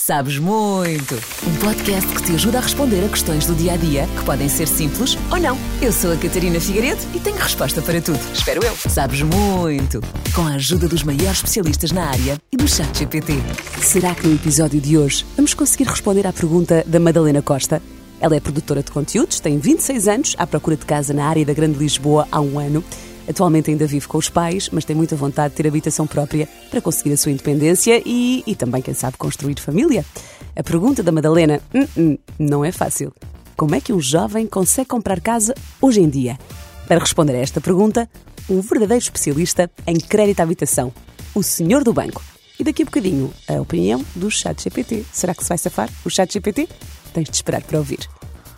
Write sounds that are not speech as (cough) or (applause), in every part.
Sabes muito! Um podcast que te ajuda a responder a questões do dia a dia que podem ser simples ou não. Eu sou a Catarina Figueiredo e tenho resposta para tudo. Espero eu. Sabes muito! Com a ajuda dos maiores especialistas na área e do Chat GPT. Será que no episódio de hoje vamos conseguir responder à pergunta da Madalena Costa? Ela é produtora de conteúdos, tem 26 anos, à procura de casa na área da Grande Lisboa há um ano. Atualmente ainda vive com os pais, mas tem muita vontade de ter habitação própria para conseguir a sua independência e, e também, quem sabe, construir família. A pergunta da Madalena hum, hum, não é fácil. Como é que um jovem consegue comprar casa hoje em dia? Para responder a esta pergunta, um verdadeiro especialista em crédito à habitação, o senhor do banco. E daqui a bocadinho, a opinião do Chat GPT. Será que se vai safar o Chat GPT? Tens de esperar para ouvir.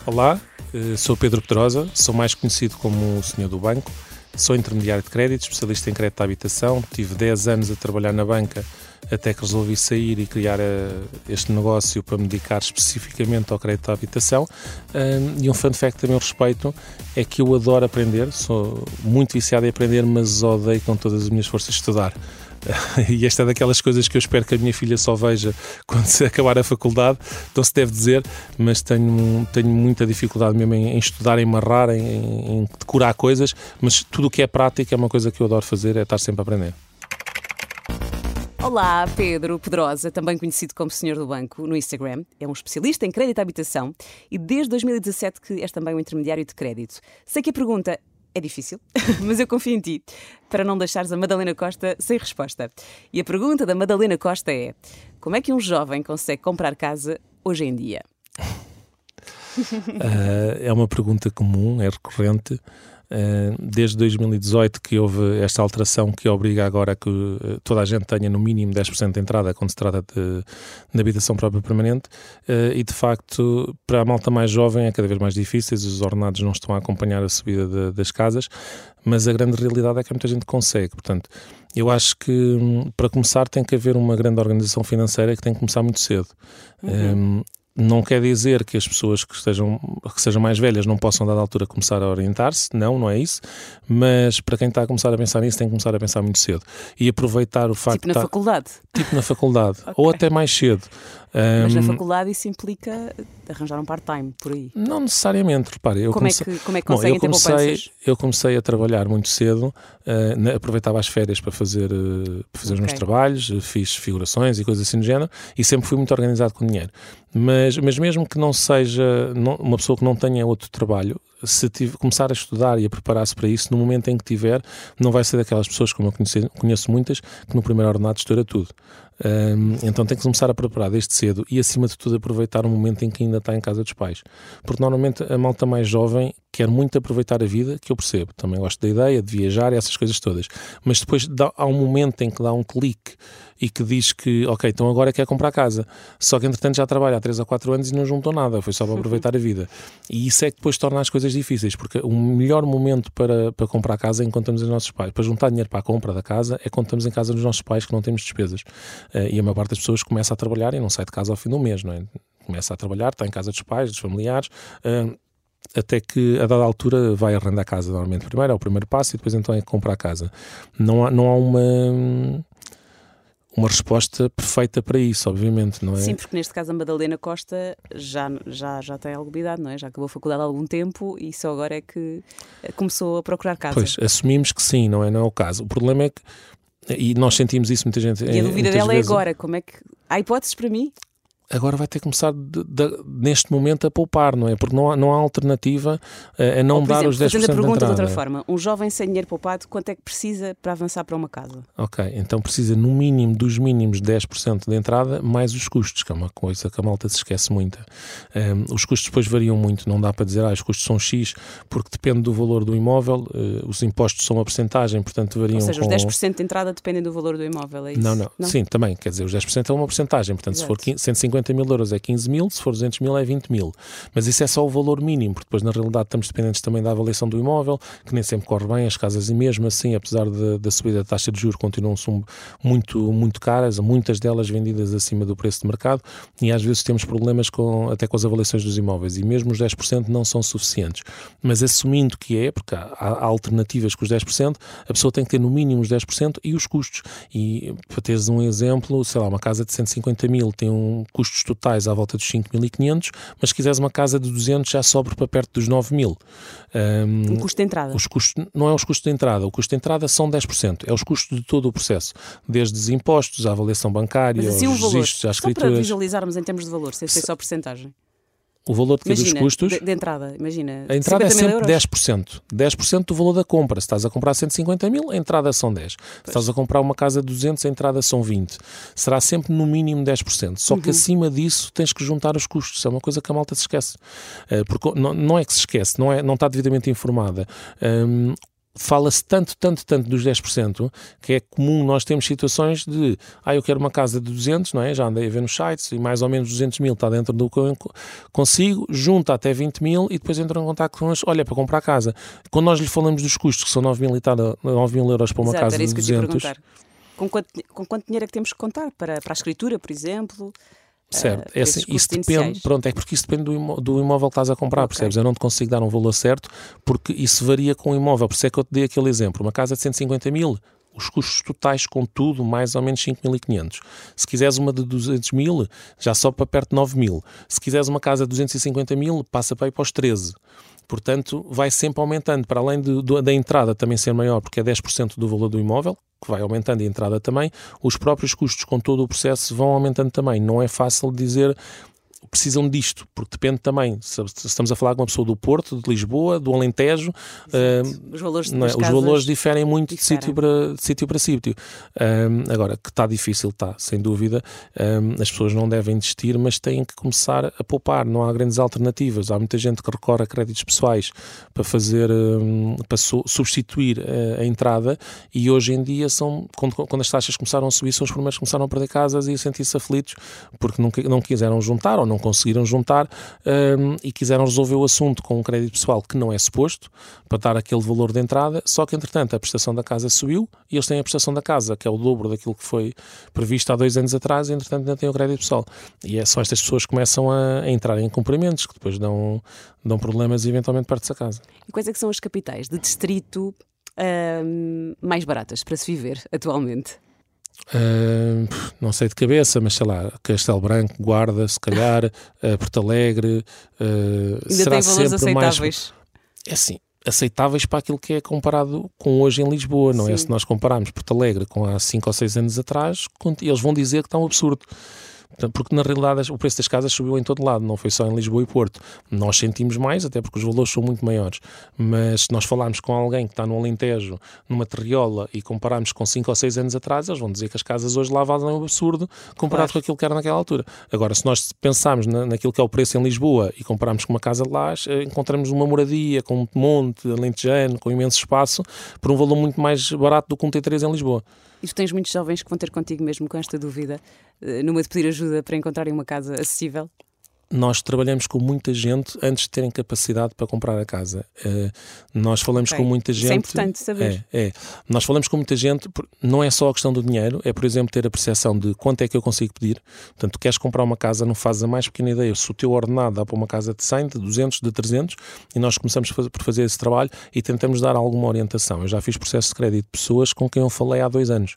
Olá, eh, sou Pedro Pedrosa, sou mais conhecido como o senhor do banco. Sou intermediário de crédito, especialista em crédito de habitação. Tive 10 anos a trabalhar na banca até que resolvi sair e criar uh, este negócio para me dedicar especificamente ao crédito de habitação. E um fun fact a meu respeito é que eu adoro aprender, sou muito viciado em aprender, mas odeio com todas as minhas forças estudar. (laughs) e esta é daquelas coisas que eu espero que a minha filha só veja (laughs) quando se acabar a faculdade, não se deve dizer, mas tenho, tenho muita dificuldade mesmo em, em estudar, em marrar, em, em decorar coisas, mas tudo o que é prática é uma coisa que eu adoro fazer, é estar sempre a aprender. Olá, Pedro Pedrosa, também conhecido como Senhor do Banco no Instagram. É um especialista em crédito à habitação e desde 2017 que és também um intermediário de crédito. Sei que a pergunta é difícil, (laughs) mas eu confio em ti para não deixares a Madalena Costa sem resposta. E a pergunta da Madalena Costa é: como é que um jovem consegue comprar casa hoje em dia? Uh, (laughs) é uma pergunta comum, é recorrente. Eh, desde 2018 que houve esta alteração que obriga agora que eh, toda a gente tenha no mínimo 10% de entrada quando se trata de, de habitação própria permanente eh, e de facto para a malta mais jovem é cada vez mais difícil, os ordenados não estão a acompanhar a subida de, das casas, mas a grande realidade é que muita gente consegue, portanto eu acho que hum, para começar tem que haver uma grande organização financeira que tem que começar muito cedo. Uhum. Um, não quer dizer que as pessoas que, estejam, que sejam mais velhas não possam, dada altura, começar a orientar-se, não, não é isso, mas para quem está a começar a pensar nisso, tem que começar a pensar muito cedo e aproveitar o facto Tipo na tá, faculdade? Tipo na faculdade, (laughs) okay. ou até mais cedo. Mas na faculdade isso implica arranjar um part-time por aí? Não necessariamente, repare. Eu como, comecei, é que, como é que conseguem bom, eu comecei, eu comecei a trabalhar muito cedo, uh, aproveitava as férias para fazer, uh, para fazer okay. os meus trabalhos, uh, fiz figurações e coisas assim do género e sempre fui muito organizado com dinheiro. Mas, mas mesmo que não seja não, uma pessoa que não tenha outro trabalho, se começar a estudar e a preparar-se para isso, no momento em que tiver, não vai ser daquelas pessoas, como eu conheço, conheço muitas, que no primeiro ordenado estoura tudo. Um, então tem que começar a preparar desde cedo e, acima de tudo, aproveitar o momento em que ainda está em casa dos pais. Porque normalmente a malta mais jovem quer muito aproveitar a vida, que eu percebo. Também gosto da ideia de viajar e essas coisas todas. Mas depois dá, há um momento em que dá um clique e que diz que, ok, então agora quer comprar casa. Só que entretanto já trabalha há 3 ou 4 anos e não juntou nada, foi só para aproveitar a vida. E isso é que depois torna as coisas difíceis, porque o melhor momento para, para comprar casa é enquanto estamos os nossos pais. Para juntar dinheiro para a compra da casa é quando estamos em casa dos nossos pais que não temos despesas. Uh, e a maior parte das pessoas começa a trabalhar e não sai de casa ao fim do mês, não é? Começa a trabalhar, está em casa dos pais, dos familiares. Até que a dada altura vai arrendar a casa normalmente primeiro, é o primeiro passo e depois então é comprar a casa. Não há, não há uma uma resposta perfeita para isso, obviamente, não é? Sim, porque neste caso a Madalena Costa já, já, já tem alguma idade, não é? Já acabou a faculdade há algum tempo e só agora é que eh, começou a procurar casa. Pois, assumimos que sim, não é? Não é o caso. O problema é que, e nós sentimos isso muita gente. E a dúvida dela é vezes, é agora, como é que. Há hipóteses para mim? Agora vai ter que começar de, de, neste momento a poupar, não é? Porque não há, não há alternativa a, a não Ou, dar exemplo, os 10% fazendo a pergunta de, de outra forma, um jovem sem dinheiro poupado, quanto é que precisa para avançar para uma casa? Ok, então precisa no mínimo dos mínimos 10% de entrada, mais os custos, que é uma coisa que a malta se esquece muito. Um, os custos depois variam muito, não dá para dizer, ah, os custos são X, porque depende do valor do imóvel, uh, os impostos são uma porcentagem, portanto variam Ou seja, com... os 10% de entrada dependem do valor do imóvel, é isso? Não, não, não, sim, também, quer dizer, os 10% é uma porcentagem, portanto Exato. se for 150 150 mil euros é 15 mil, se for 200 mil é 20 mil. Mas isso é só o valor mínimo, porque depois na realidade estamos dependentes também da avaliação do imóvel, que nem sempre corre bem, as casas e mesmo assim, apesar da subida da taxa de juros, continuam muito, muito caras, muitas delas vendidas acima do preço de mercado e às vezes temos problemas com, até com as avaliações dos imóveis e mesmo os 10% não são suficientes. Mas assumindo que é, porque há, há alternativas com os 10%, a pessoa tem que ter no mínimo os 10% e os custos. E para teres um exemplo, sei lá, uma casa de 150 mil tem um, custos totais à volta dos 5.500, mas se quiseres uma casa de 200 já sobra para perto dos 9 mil. Um, o custo de entrada? Os custos, não é os custos de entrada, o custo de entrada são 10%, é os custos de todo o processo, desde os impostos, a avaliação bancária, mas assim, os registros, as escrituras. Só para visualizarmos em termos de valor, sem ser só porcentagem. O valor de imagina, dos custos. De, de, entrada, imagina. A entrada é sempre euros. 10%. 10% do valor da compra. Se estás a comprar 150 mil, a entrada são 10. Pois. Se estás a comprar uma casa de 200, a entrada são 20. Será sempre no mínimo 10%. Só que uhum. acima disso tens que juntar os custos. É uma coisa que a malta se esquece. Uh, porque não, não é que se esquece, não, é, não está devidamente informada. Fala-se tanto, tanto, tanto dos 10%, que é comum nós temos situações de, ah, eu quero uma casa de 200, não é? Já andei a ver nos sites e mais ou menos 200 mil está dentro do que eu consigo, junta até 20 mil e depois entra em contato com nós, olha, para comprar a casa. Quando nós lhe falamos dos custos, que são 9 mil, e tal, 9 mil euros para uma Exato, casa de 200... Com quanto, com quanto dinheiro é que temos que contar? Para, para a escritura, por exemplo? Certo, uh, é assim, isso depende, pronto, é porque isso depende do, imó do imóvel que estás a comprar, okay. percebes? Eu não te consigo dar um valor certo porque isso varia com o imóvel, por isso é que eu te dei aquele exemplo. Uma casa de 150 mil, os custos totais com tudo, mais ou menos 5.500. Se quiseres uma de 200 mil, já sobe para perto de 9 mil. Se quiseres uma casa de 250 mil, passa para aí para os 13. Portanto, vai sempre aumentando, para além de, de, da entrada também ser maior, porque é 10% do valor do imóvel, que vai aumentando a entrada também, os próprios custos com todo o processo vão aumentando também. Não é fácil dizer precisam disto, porque depende também, se estamos a falar com uma pessoa do Porto, de Lisboa, do Alentejo, uh, os, valores, é? os valores diferem muito diferem. de sítio para de sítio. Para sítio. Uh, agora, que está difícil, está, sem dúvida, uh, as pessoas não devem desistir, mas têm que começar a poupar, não há grandes alternativas. Há muita gente que recorre a créditos pessoais para fazer, para substituir a, a, entrada e hoje em dia são, quando, quando as taxas começaram a subir, são os primeiros que começaram a perder casas e a sentir-se aflitos porque não, não quiseram juntar ou não conseguiram juntar um, e quiseram resolver o assunto com um crédito pessoal que não é suposto, para dar aquele valor de entrada, só que entretanto a prestação da casa subiu e eles têm a prestação da casa, que é o dobro daquilo que foi previsto há dois anos atrás, e entretanto ainda têm o crédito pessoal. E é só estas pessoas que começam a, a entrar em cumprimentos, que depois dão, dão problemas e eventualmente parte-se a casa. E quais é que são as capitais de distrito um, mais baratas para se viver atualmente? Uh, não sei de cabeça, mas sei lá, Castelo Branco, Guarda, se calhar, uh, (laughs) Porto Alegre. Uh, será valores aceitáveis? Mais... É assim, aceitáveis para aquilo que é comparado com hoje em Lisboa, não é? Sim. é? Se nós compararmos Porto Alegre com há 5 ou 6 anos atrás, eles vão dizer que está um absurdo porque na realidade o preço das casas subiu em todo lado, não foi só em Lisboa e Porto. Nós sentimos mais, até porque os valores são muito maiores, mas se nós falarmos com alguém que está no Alentejo, numa terriola, e compararmos com 5 ou 6 anos atrás, eles vão dizer que as casas hoje lá valem um absurdo comparado claro. com aquilo que era naquela altura. Agora, se nós pensarmos na, naquilo que é o preço em Lisboa e compararmos com uma casa de lá, eh, encontramos uma moradia com um monte, alentejano, com imenso espaço, por um valor muito mais barato do que um T3 em Lisboa. E tu tens muitos jovens que vão ter contigo mesmo com esta dúvida, eh, numa de pedir ajuda para encontrarem uma casa acessível? Nós trabalhamos com muita gente antes de terem capacidade para comprar a casa. Uh, nós falamos okay. com muita gente. Isso é importante saber. É, é, Nós falamos com muita gente, não é só a questão do dinheiro, é, por exemplo, ter a percepção de quanto é que eu consigo pedir. Portanto, tu queres comprar uma casa, não fazes a mais pequena ideia. Se o teu ordenado dá para uma casa de 100, de 200, de 300, e nós começamos por fazer esse trabalho e tentamos dar alguma orientação. Eu já fiz processo de crédito de pessoas com quem eu falei há dois anos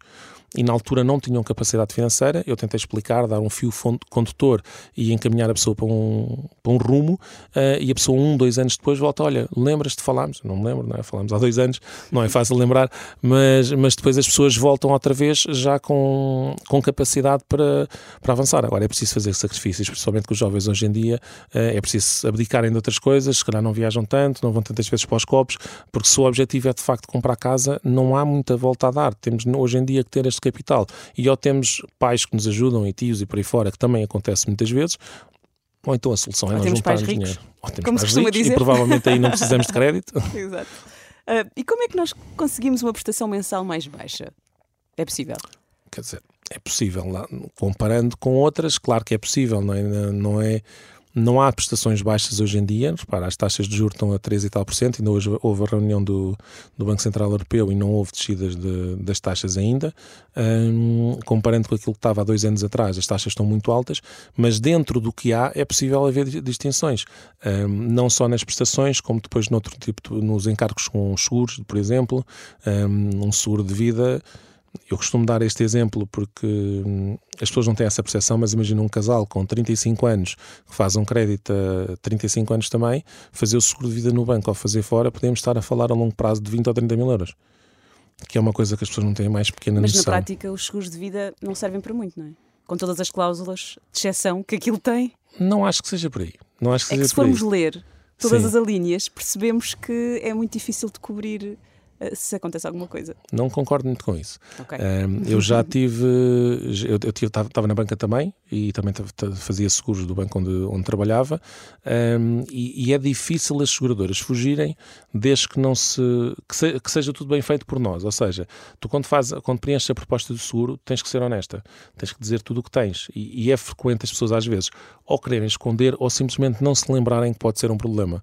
e na altura não tinham capacidade financeira. Eu tentei explicar, dar um fio condutor e encaminhar a pessoa para um, para um rumo. Uh, e a pessoa, um, dois anos depois, volta: Olha, lembras-te de falarmos? Não me lembro, não é? Falámos há dois anos, não é fácil lembrar, mas, mas depois as pessoas voltam outra vez já com, com capacidade para, para avançar. Agora é preciso fazer sacrifícios, principalmente com os jovens hoje em dia. Uh, é preciso abdicarem de outras coisas, se calhar não viajam tanto, não vão tantas vezes para os copos, porque se o objetivo é de facto comprar casa, não há muita volta a dar. Temos hoje em dia que ter este capital. E ou temos pais que nos ajudam, e tios e por aí fora, que também acontece muitas vezes, ou então a solução é nós juntarmos dinheiro. Ou temos como pais ricos dizer. e provavelmente aí não precisamos de crédito. (laughs) Exato. Uh, e como é que nós conseguimos uma prestação mensal mais baixa? É possível? Quer dizer, é possível. Comparando com outras, claro que é possível, não é? Não é não há prestações baixas hoje em dia. Repara, as taxas de juros estão a 3 e tal por cento. Ainda hoje houve a reunião do, do Banco Central Europeu e não houve descidas de, das taxas ainda. Um, comparando com aquilo que estava há dois anos atrás, as taxas estão muito altas, mas dentro do que há é possível haver distinções. Um, não só nas prestações, como depois noutro tipo, nos encargos com seguros, por exemplo. Um, um seguro de vida eu costumo dar este exemplo porque hum, as pessoas não têm essa percepção, mas imagina um casal com 35 anos que faz um crédito a 35 anos também, fazer o seguro de vida no banco ou fazer fora, podemos estar a falar a longo prazo de 20 ou 30 mil euros. Que é uma coisa que as pessoas não têm mais pequena mas noção. Mas na prática os seguros de vida não servem para muito, não é? Com todas as cláusulas de exceção que aquilo tem. Não acho que seja por aí. Não acho que é seja que se formos aí. ler todas Sim. as alíneas, percebemos que é muito difícil de cobrir se acontece alguma coisa. Não concordo muito com isso. Okay. Um, eu já tive, eu, eu estava na banca também e também fazia seguros do banco onde, onde trabalhava um, e, e, é difícil as seguradoras fugirem desde que não se que, se que, seja tudo bem feito por nós. Ou seja, tu quando faz, quando preenches a proposta de seguro tens que ser honesta, tens que dizer tudo o que tens e, e é frequente as pessoas às vezes ou quererem esconder ou simplesmente não se lembrarem que pode ser um problema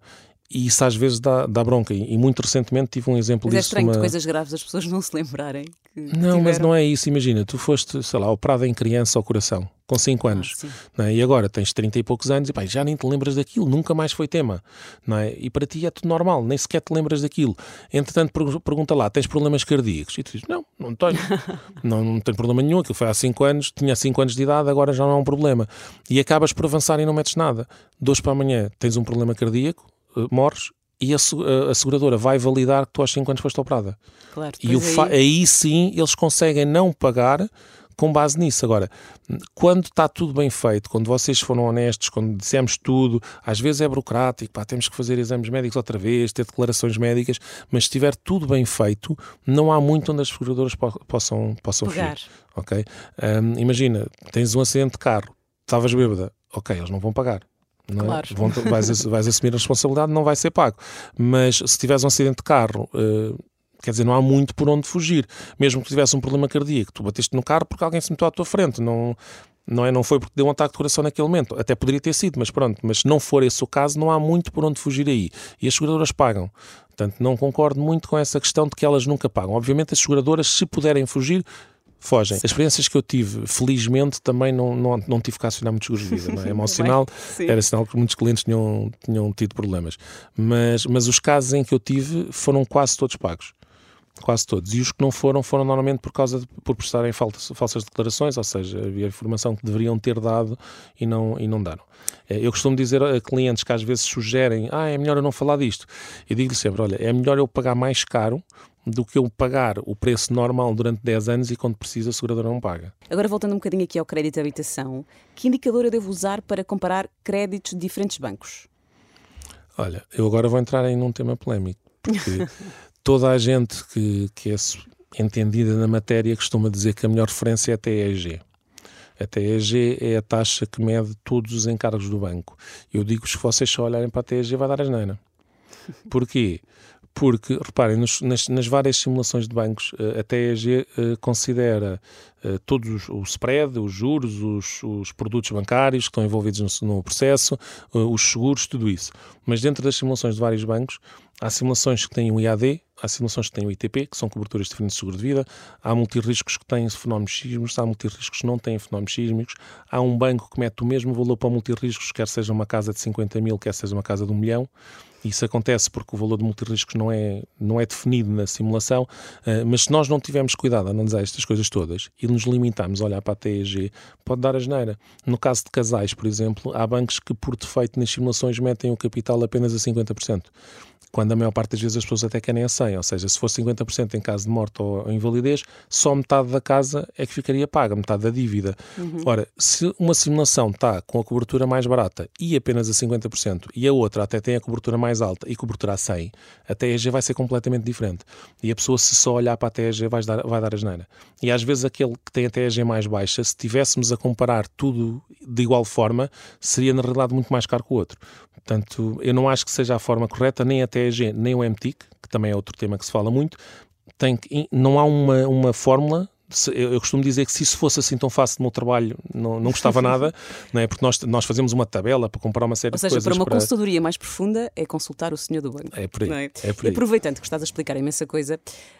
e isso às vezes dá, dá bronca. E, muito recentemente tive um exemplo mas é disso. É estranho uma... de coisas graves as pessoas (laughs) não se lembrarem. não, tiveram... mas não é isso. Imagina, tu foste, sei lá, operada em criança ao coração, com 5 ah, anos, ah, é? e agora tens 30 e poucos anos e pá, já nem te lembras daquilo, nunca mais foi tema. Não é? E para ti é tudo normal, nem sequer te lembras daquilo. Entretanto, pergunta lá, tens problemas cardíacos? E tu dizes, não, não tenho. (laughs) não, não tenho problema nenhum, aquilo foi há 5 anos, tinha 5 anos de idade, agora já não é um problema. E acabas por avançar e não metes nada. Hoje para amanhã tens um problema cardíaco, morres e a, a, seguradora vai validar que tu aos 5 anos foste operada. Claro, e aí... aí sim eles conseguem não pagar com base nisso. Agora, quando está tudo bem feito, quando vocês foram honestos, quando dissemos tudo, às vezes é burocrático, pá, temos que fazer exames médicos outra vez, ter declarações médicas, mas se estiver tudo bem feito, não há muito onde as seguradoras po possam, possam Pegar. fugir. Okay? Um, imagina, tens um acidente de carro, estavas bêbada, ok, eles não vão pagar. Não é? claro. Vão, vais, vais, assumir a responsabilidade, não vai ser pago. Mas se tiveres um acidente de carro, uh, quer dizer, não há muito por onde fugir. Mesmo que tivesse um problema cardíaco, tu bateste no carro porque alguém se meteu à tua frente, não, não, é, não foi porque deu um ataque de coração naquele momento. Até poderia ter sido, mas pronto. Mas se não for esse o caso, não há muito por onde fugir aí. E as seguradoras pagam. Portanto, não concordo muito com essa questão de que elas nunca pagam. Obviamente, as seguradoras, se puderem fugir, fogem. As experiências que eu tive, felizmente, também não, não, não tive que acionar muitos seguros de vida. Não é? (laughs) Emocional, era sinal que muitos clientes tinham, tinham tido problemas. Mas, mas os casos em que eu tive foram quase todos pagos. Quase todos. E os que não foram, foram normalmente por causa de por prestarem faltas, falsas declarações, ou seja, havia informação que deveriam ter dado e não, e não deram. É, eu costumo dizer a clientes que às vezes sugerem, ah, é melhor eu não falar disto. E digo-lhe sempre, olha, é melhor eu pagar mais caro do que eu pagar o preço normal durante 10 anos e quando precisa a seguradora não paga. Agora voltando um bocadinho aqui ao crédito de habitação, que indicador eu devo usar para comparar créditos de diferentes bancos? Olha, eu agora vou entrar em um tema polémico, porque (laughs) toda a gente que, que é entendida na matéria costuma dizer que a melhor referência é a TEG. A TEG é a taxa que mede todos os encargos do banco. Eu digo que se vocês só olharem para a TEG vai dar asneira. (laughs) Porquê? Porque, reparem, nos, nas, nas, várias simulações de bancos, eh, a TEG uh, considera uh, todos o spread, os juros, os, os, produtos bancários que estão envolvidos no, no processo, uh, os seguros, tudo isso. Mas dentro das simulações de vários bancos, há simulações que têm o IAD, há simulações que têm o ITP, que são coberturas de de seguro de vida, há multirriscos que têm fenómenos sísmicos, há multirriscos que não têm fenómenos sísmicos, há um banco que mete o mesmo valor para multirriscos, quer seja uma casa de 50 mil, quer seja uma casa de um milhão, isso acontece porque o valor de multirriscos não é, não é definido na simulação, uh, mas se nós não tivermos cuidado a analisar estas coisas todas e nos limitarmos a olhar para a TEG, pode dar a geneira. No caso de casais, por exemplo, há bancos que por defeito nas simulações metem o capital apenas a 50% quando a maior parte das vezes as pessoas até querem a 100, ou seja, se for 50% em caso de morte ou invalidez, só metade da casa é que ficaria paga, metade da dívida. Uhum. Ora, se uma simulação está com a cobertura mais barata e apenas a 50% e a outra até tem a cobertura mais alta e cobertura a 100, a TEG vai ser completamente diferente. E a pessoa, se só olhar para a TEG, vai dar, vai dar a geneira. E às vezes aquele que tem a TEG mais baixa, se tivéssemos a comparar tudo de igual forma, seria na realidade muito mais caro que o outro. Portanto, eu não acho que seja a forma correta, nem a TEG, nem o MTIC, que também é outro tema que se fala muito. Tem que, não há uma, uma fórmula eu costumo dizer que se isso fosse assim tão fácil no meu trabalho, não, não gostava (laughs) nada, não é? porque nós, nós fazemos uma tabela para comprar uma série Ou seja, de coisas. para uma para... consultoria mais profunda é consultar o senhor do banco. É por aí. É? É por aí. Aproveitando que estás a explicar imensa coisa,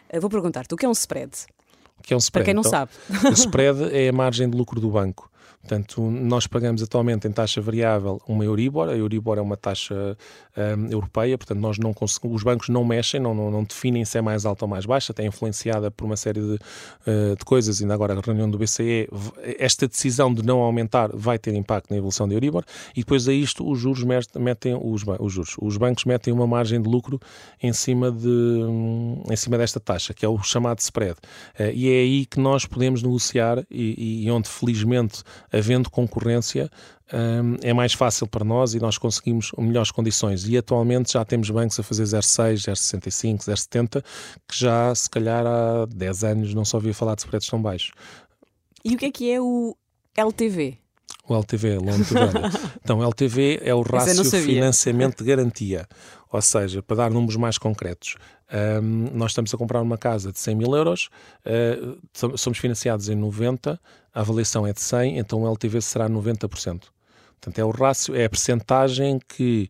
eh, vou perguntar-te o que é um spread? O que é um spread? Para quem não então, sabe. O spread é a margem de lucro do banco. Portanto, nós pagamos atualmente em taxa variável uma Euribor. A Euribor é uma taxa um, europeia, portanto, nós não os bancos não mexem, não, não, não, definem se é mais alta ou mais baixa, é influenciada por uma série de, uh, de coisas. Ainda agora, a reunião do BCE, esta decisão de não aumentar vai ter impacto na evolução da Euribor. E depois a isto, os juros metem os, os juros. Os bancos metem uma margem de lucro em cima, de, em cima desta taxa, que é o chamado spread. Uh, e é aí que nós podemos negociar e, e onde, felizmente, havendo concorrência, hum, é mais fácil para nós e nós conseguimos melhores condições. E atualmente já temos bancos a fazer 0,6, 0,65, 0,70, que já se calhar há 10 anos não só ouvia falar de spreads tão baixos. E o que é que é o LTV? O LTV, Loan to Value. (laughs) Então, o LTV é o rácio financiamento de garantia. Ou seja, para dar números mais concretos, um, nós estamos a comprar uma casa de 100 mil euros, uh, somos financiados em 90, a avaliação é de 100, então o LTV será 90%. Portanto, é o rácio, é a percentagem que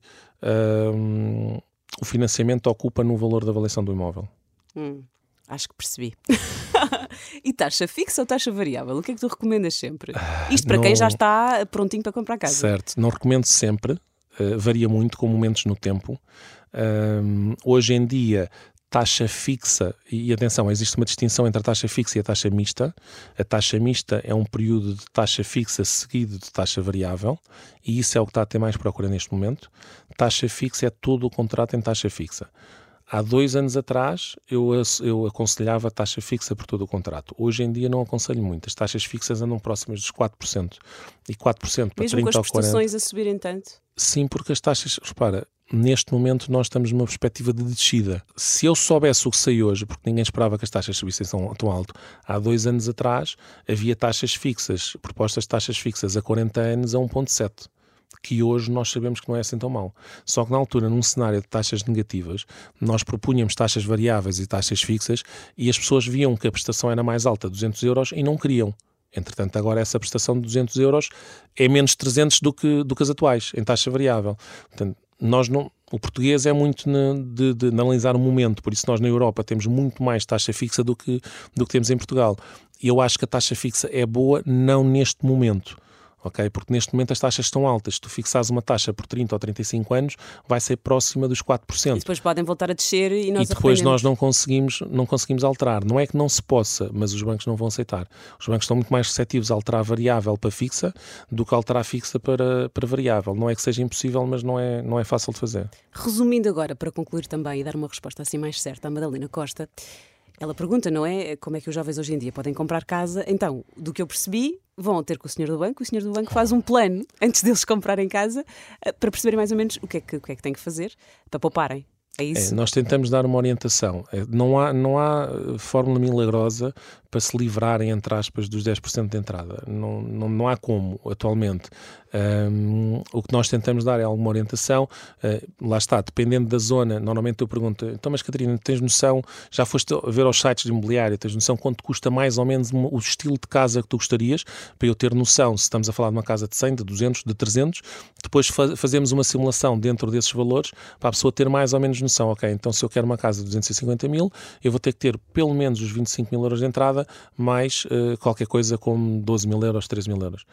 um, o financiamento ocupa no valor da avaliação do imóvel. Hum, acho que percebi. (laughs) e taxa fixa ou taxa variável? O que é que tu recomendas sempre? Ah, Isto para não... quem já está prontinho para comprar casa. Certo, não recomendo sempre, uh, varia muito com momentos no tempo. Um, hoje em dia, taxa fixa, e atenção, existe uma distinção entre a taxa fixa e a taxa mista. A taxa mista é um período de taxa fixa seguido de taxa variável, e isso é o que está a ter mais procura neste momento. Taxa fixa é todo o contrato em taxa fixa. Há dois anos atrás eu, eu aconselhava taxa fixa por todo o contrato. Hoje em dia não aconselho muito. As taxas fixas andam próximas dos 4%. E 4% para Mesmo 30 com as prestações a subirem tanto? Sim, porque as taxas, repara, neste momento nós estamos numa perspectiva de descida. Se eu soubesse o que sei hoje, porque ninguém esperava que as taxas subissem tão, tão alto, há dois anos atrás havia taxas fixas, propostas de taxas fixas a 40 anos a 1,7 que hoje nós sabemos que não é assim tão mau. Só que na altura, num cenário de taxas negativas, nós propunhamos taxas variáveis e taxas fixas e as pessoas viam que a prestação era mais alta, 200 euros, e não queriam. Entretanto, agora essa prestação de 200 euros é menos 300 do que, do que as atuais, em taxa variável. Portanto, nós não, o português é muito de, de, analisar o momento, por isso nós na Europa temos muito mais taxa fixa do que, do que temos em Portugal. E eu acho que a taxa fixa é boa não neste momento ok? Porque neste momento as taxas estão altas. Se tu fixares uma taxa por 30 ou 35 anos, vai ser próxima dos 4%. E depois podem voltar a descer e nós E depois nós não conseguimos, não conseguimos alterar. Não é que não se possa, mas os bancos não vão aceitar. Os bancos estão muito mais receptivos a alterar variável para fixa do que alterar fixa para, para variável. Não é que seja impossível, mas não é, não é fácil de fazer. Resumindo agora, para concluir também e dar uma resposta assim mais certa à Madalena Costa, ela pergunta, não é? Como é que os jovens hoje em dia podem comprar casa? Então, do que eu percebi, vão ter com o senhor do banco, o senhor do banco faz um plano (laughs) antes deles comprarem casa eh, para perceberem mais ou menos o que é que, o que, é que têm que fazer para pouparem. É isso? É, nós tentamos dar uma orientação. É, não há, não há eh, fórmula milagrosa para se livrarem, entre aspas, dos 10% de entrada. Não, não, não há como, atualmente. Um, o que nós tentamos dar é alguma orientação. Uh, lá está, dependendo da zona, normalmente eu pergunto: então, mas Catarina, tens noção? Já foste ver aos sites de imobiliário, tens noção quanto custa mais ou menos o estilo de casa que tu gostarias? Para eu ter noção, se estamos a falar de uma casa de 100, de 200, de 300, depois fa fazemos uma simulação dentro desses valores para a pessoa ter mais ou menos noção. Ok, então se eu quero uma casa de 250 mil, eu vou ter que ter pelo menos os 25 mil euros de entrada, mais uh, qualquer coisa como 12 mil euros, 13 mil euros.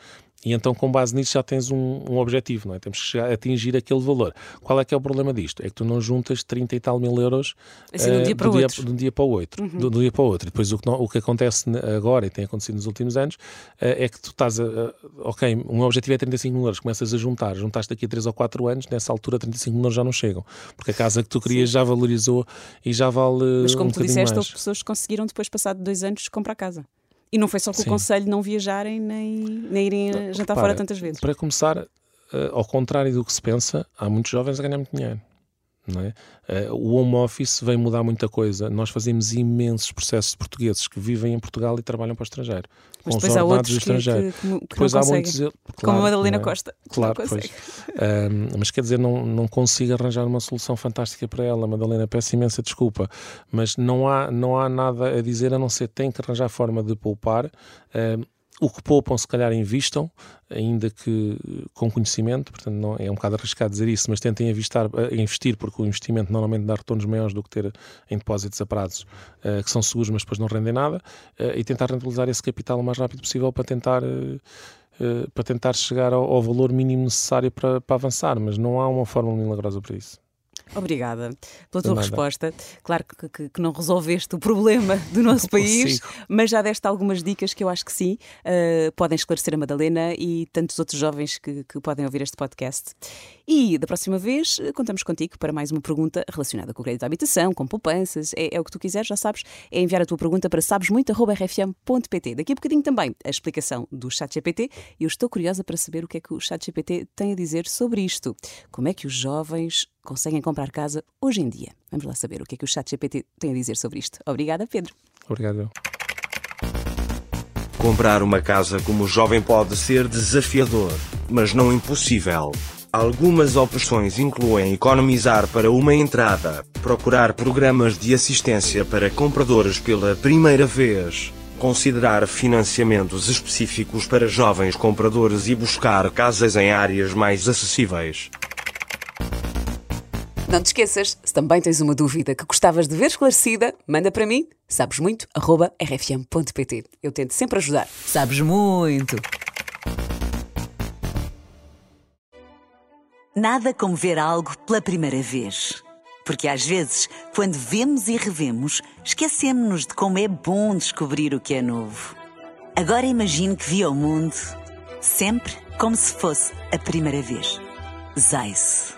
E então, com base nisso, já tens um, um, objetivo, não é? Temos que chegar, atingir aquele valor. Qual é que é o problema disto? É que tu não juntas 30 e tal mil euros assim, de, um dia para do, dia, de um dia para o outro. Uhum. Do, do, dia para o outro. E depois o que, não, o que acontece agora e tem acontecido nos últimos anos uh, é que tu estás a. Ok, um objetivo é 35 mil euros, começas a juntar, juntaste daqui a 3 ou 4 anos, nessa altura 35 mil euros já não chegam. Porque a casa que tu querias Sim. já valorizou e já vale. Mas como um tu disseste, mais. houve pessoas que conseguiram depois, passado dois anos, comprar casa. E não foi só com o conselho não viajarem nem, nem irem não, jantar repara, fora tantas vezes. Para começar, uh, ao contrário do que se pensa, há muitos jovens a ganhar muito dinheiro. É? Uh, o home office vem mudar muita coisa. Nós fazemos imensos processos de portugueses que vivem em Portugal e trabalham para o estrangeiro. Mas depois há outros que, que, que, que depois há muitos, claro, como a Madalena é? Costa. Claro, pois. Uh, mas quer dizer, não, não consigo arranjar uma solução fantástica para ela. Madalena, peço imensa desculpa, mas não há, não há nada a dizer a não ser tem que arranjar forma de poupar. Uh, o que poupam, se calhar invistam, ainda que com conhecimento, portanto não, é um bocado arriscado dizer isso, mas tentem investir, investir porque o investimento normalmente dá retornos maiores do que ter em depósitos a prazos uh, que são seguros, mas depois não rendem nada, uh, e tentar rentabilizar esse capital o mais rápido possível para tentar. Uh, para tentar chegar ao, ao valor mínimo necessário para, para avançar, mas não há uma fórmula milagrosa para isso. Obrigada pela tua resposta. Claro que, que, que, não resolveste o problema (laughs) do nosso não país, consigo. mas já deste algumas dicas que eu acho que sim, uh, podem esclarecer a Madalena e tantos outros jovens que, que, podem ouvir este podcast. E da próxima vez eh, contamos contigo para mais uma pergunta relacionada com o crédito à habitação, com poupanças, é, é o que tu quiseres, já sabes, é enviar a tua pergunta para sabesmuito.rfm.pt. Daqui a bocadinho também a explicação do ChatGPT e eu estou curiosa para saber o que é que o ChatGPT tem a dizer sobre isto. Como é que os jovens conseguem comprar casa hoje em dia. Vamos lá saber o que é que o ChatGPT tem a dizer sobre isto. Obrigada, Pedro. Obrigado. Comprar uma casa como jovem pode ser desafiador, mas não impossível. Algumas opções incluem economizar para uma entrada, procurar programas de assistência para compradores pela primeira vez, considerar financiamentos específicos para jovens compradores e buscar casas em áreas mais acessíveis. Não te esqueças, se também tens uma dúvida que gostavas de ver esclarecida, manda para mim, sabes muito, arroba rfm.pt. Eu tento sempre ajudar. Sabes muito! Nada como ver algo pela primeira vez. Porque às vezes, quando vemos e revemos, esquecemos-nos de como é bom descobrir o que é novo. Agora imagine que viu o mundo sempre como se fosse a primeira vez. Zais.